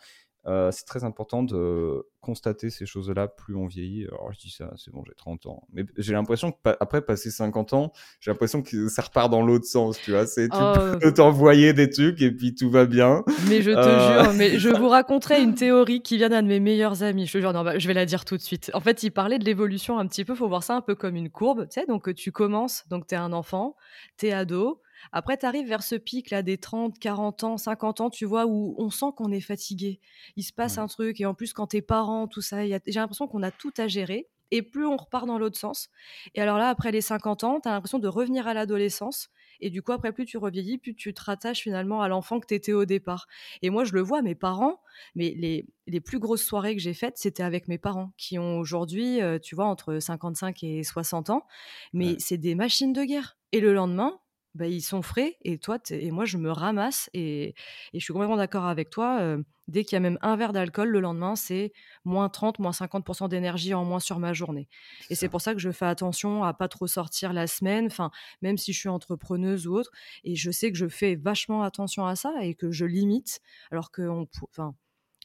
Euh, c'est très important de constater ces choses-là plus on vieillit. Alors je dis ça, c'est bon, j'ai 30 ans. Mais j'ai l'impression qu'après passer 50 ans, j'ai l'impression que ça repart dans l'autre sens, tu vois. C'est, tu oh. peux t'envoyer des trucs et puis tout va bien. Mais je te euh. jure, mais je vous *laughs* raconterai une théorie qui vient d'un de mes meilleurs amis. Je te jure, non, bah, je vais la dire tout de suite. En fait, il parlait de l'évolution un petit peu, faut voir ça un peu comme une courbe, tu sais. Donc tu commences, donc tu es un enfant, tu es ado, après, tu arrives vers ce pic là des 30, 40 ans, 50 ans, tu vois, où on sent qu'on est fatigué. Il se passe un truc, et en plus, quand t'es parent, tout ça, j'ai l'impression qu'on a tout à gérer. Et plus on repart dans l'autre sens. Et alors là, après les 50 ans, tu as l'impression de revenir à l'adolescence. Et du coup, après, plus tu revieillis, plus tu te rattaches finalement à l'enfant que tu étais au départ. Et moi, je le vois, mes parents, mais les, les plus grosses soirées que j'ai faites, c'était avec mes parents, qui ont aujourd'hui, euh, tu vois, entre 55 et 60 ans. Mais c'est des machines de guerre. Et le lendemain, bah, ils sont frais et toi et moi je me ramasse et, et je suis complètement d'accord avec toi. dès qu'il y a même un verre d'alcool, le lendemain c'est moins 30, moins 50% d'énergie en moins sur ma journée. Et c'est pour ça que je fais attention à pas trop sortir la semaine, enfin même si je suis entrepreneuse ou autre. Et je sais que je fais vachement attention à ça et que je limite. Alors que enfin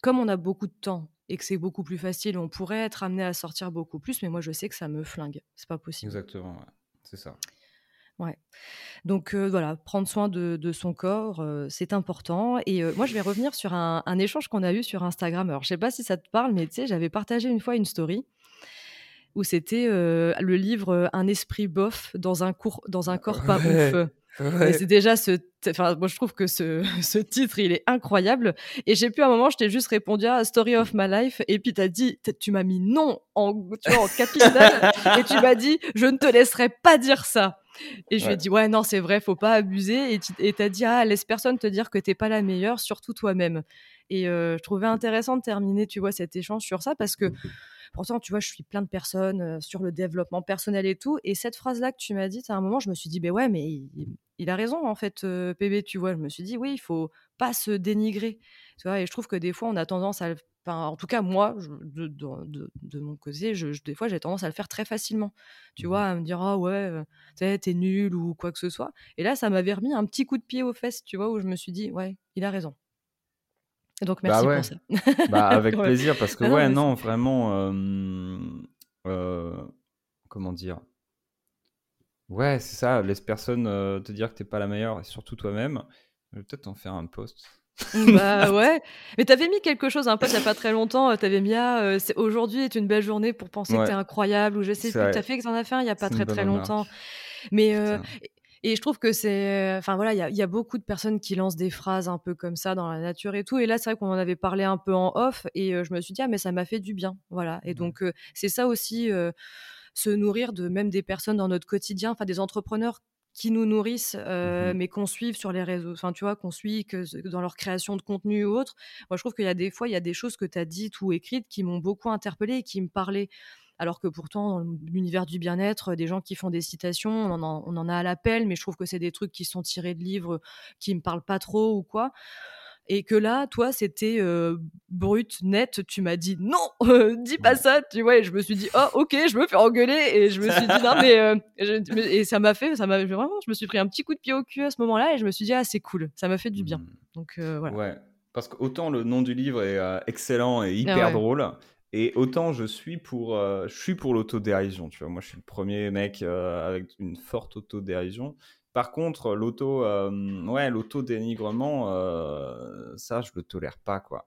comme on a beaucoup de temps et que c'est beaucoup plus facile, on pourrait être amené à sortir beaucoup plus, mais moi je sais que ça me flingue. C'est pas possible. Exactement, c'est ça. Ouais. Donc voilà, prendre soin de, son corps, c'est important. Et moi, je vais revenir sur un, échange qu'on a eu sur Instagram. Alors, je sais pas si ça te parle, mais tu sais, j'avais partagé une fois une story où c'était le livre Un esprit bof dans un, cours, dans un corps pas ouf. Et c'est déjà ce. Enfin, moi, je trouve que ce, *laughs* ce, titre, il est incroyable. Et j'ai pu, à un moment, je t'ai juste répondu à Story of My Life. Et puis, t'as dit, tu m'as mis non en, tu vois, en capital. *laughs* et tu m'as dit, je ne te laisserai pas dire ça. Et je lui ai dit, ouais, non, c'est vrai, faut pas abuser. Et t'as dit, ah, laisse personne te dire que t'es pas la meilleure, surtout toi-même. Et euh, je trouvais intéressant de terminer, tu vois, cet échange sur ça parce que pourtant, tu vois, je suis plein de personnes euh, sur le développement personnel et tout. Et cette phrase-là que tu m'as dit à un moment, je me suis dit, ben ouais, mais il, a raison, en fait, euh, PB, tu vois. Je me suis dit, oui, il faut pas se dénigrer. Tu vois, et je trouve que des fois, on a tendance à Enfin, en tout cas, moi, de, de, mon côté, je, des fois, j'ai tendance à le faire très facilement. Tu mmh vois, à me dire, ah ouais, t'es nul ou quoi que ce soit. Et là, ça m'avait remis un petit coup de pied aux fesses, tu vois, où je me suis dit, ouais, il a raison. Donc, bah merci pour ça. bah, *laughs* avec plaisir, parce que, ah ouais, non, vraiment, comment dire? Ouais, c'est ça, laisse personne te dire que t'es pas la meilleure, et surtout toi-même. Je vais peut-être en faire un post. *laughs* bah ouais. Mais t'avais mis quelque chose un peu il y a pas très longtemps. Euh, t'avais mis ah, euh, aujourd'hui est une belle journée pour penser que t'es incroyable ou je sais plus. T'as fait que t'en as fait un il y a pas très très longtemps. Mais euh, et je trouve que c'est, enfin voilà, il y a, beaucoup de personnes qui lancent des phrases un peu comme ça dans la nature et tout. Et là, c'est vrai qu'on en avait parlé un peu en off et je me suis dit ah mais ça m'a fait du bien, voilà. Et donc c'est ça aussi, se nourrir de même des personnes dans notre quotidien, enfin des entrepreneurs qui nous nourrissent, euh, mmh mais qu'on suive sur les réseaux, enfin tu vois, qu'on suit que dans leur création de contenu ou autre. Moi, je trouve qu'il y a des fois, il y a des choses que tu as dites ou écrites qui m'ont beaucoup interpellée et qui me parlaient. alors que pourtant, dans l'univers du bien-être, des gens qui font des citations, on en, on en a à l'appel, mais je trouve que c'est des trucs qui sont tirés de livres qui me parlent pas trop ou quoi et que là, toi, c'était brut, net, tu m'as dit non, *laughs* dis pas ça, tu vois, et je me suis dit oh ok, je me fais engueuler et je me suis dit non mais et ça m'a fait, ça m'a vraiment, je me suis pris un petit coup de pied au cul à ce moment-là et je me suis dit ah c'est cool, ça m'a fait du bien, mmh. donc voilà. Ouais, parce qu'autant le nom du livre est excellent et hyper drôle. Et autant je suis pour, je suis pour l'autodérision, tu vois. Moi, je suis le premier mec avec une forte autodérision. Par contre, euh, l'auto-dénigrement, euh, ça, je le tolère pas, quoi.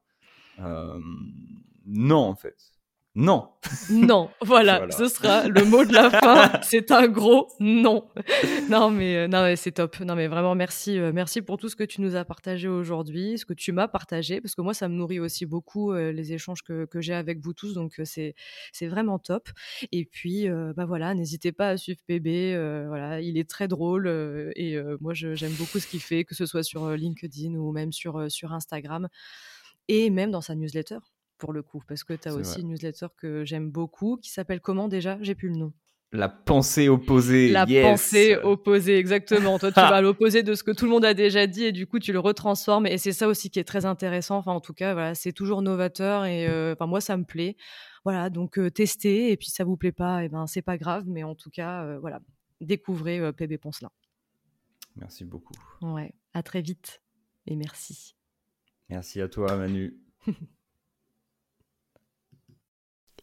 Euh, non, en fait. Non. Non, *laughs* voilà, ce sera le mot de la fin. c'est un gros non. Non, mais euh, non, c'est top. Non, mais vraiment merci, euh, merci pour tout ce que tu nous as partagé aujourd'hui, ce que tu m'as partagé, parce que moi, ça me nourrit aussi beaucoup euh, les échanges que, que j'ai avec vous tous, donc c'est c'est vraiment top. Et puis, bah voilà, n'hésitez pas à suivre PB. voilà, il est très drôle et moi, j'aime beaucoup ce qu'il fait, que ce soit sur LinkedIn ou même sur sur Instagram et même dans sa newsletter pour le coup, parce que tu as aussi une newsletter que j'aime beaucoup, qui s'appelle comment déjà? J'ai plus le nom. La pensée opposée. La pensée opposée, exactement. Toi, tu *laughs* vas à l'opposé de ce que tout le monde a déjà dit et du coup, tu le retransformes. Et c'est ça aussi qui est très intéressant. Enfin, en tout cas, voilà, c'est toujours novateur et euh, enfin, moi, ça me plaît. Voilà, donc euh, testez et puis ça vous plaît pas, et eh ben c'est pas grave. Mais en tout cas, euh, voilà, découvrez PB Poncelin. Merci beaucoup. Ouais, à très vite et merci. Merci à toi, Manu. *laughs*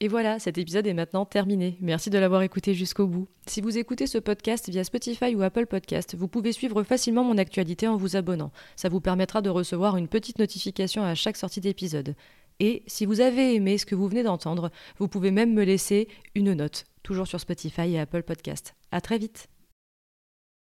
Et voilà, cet épisode est maintenant terminé. Merci de l'avoir écouté jusqu'au bout. Si vous écoutez ce podcast via Spotify ou Apple Podcast, vous pouvez suivre facilement mon actualité en vous abonnant. Ça vous permettra de recevoir une petite notification à chaque sortie d'épisode. Et si vous avez aimé ce que vous venez d'entendre, vous pouvez même me laisser une note, toujours sur Spotify et Apple Podcast. À très vite.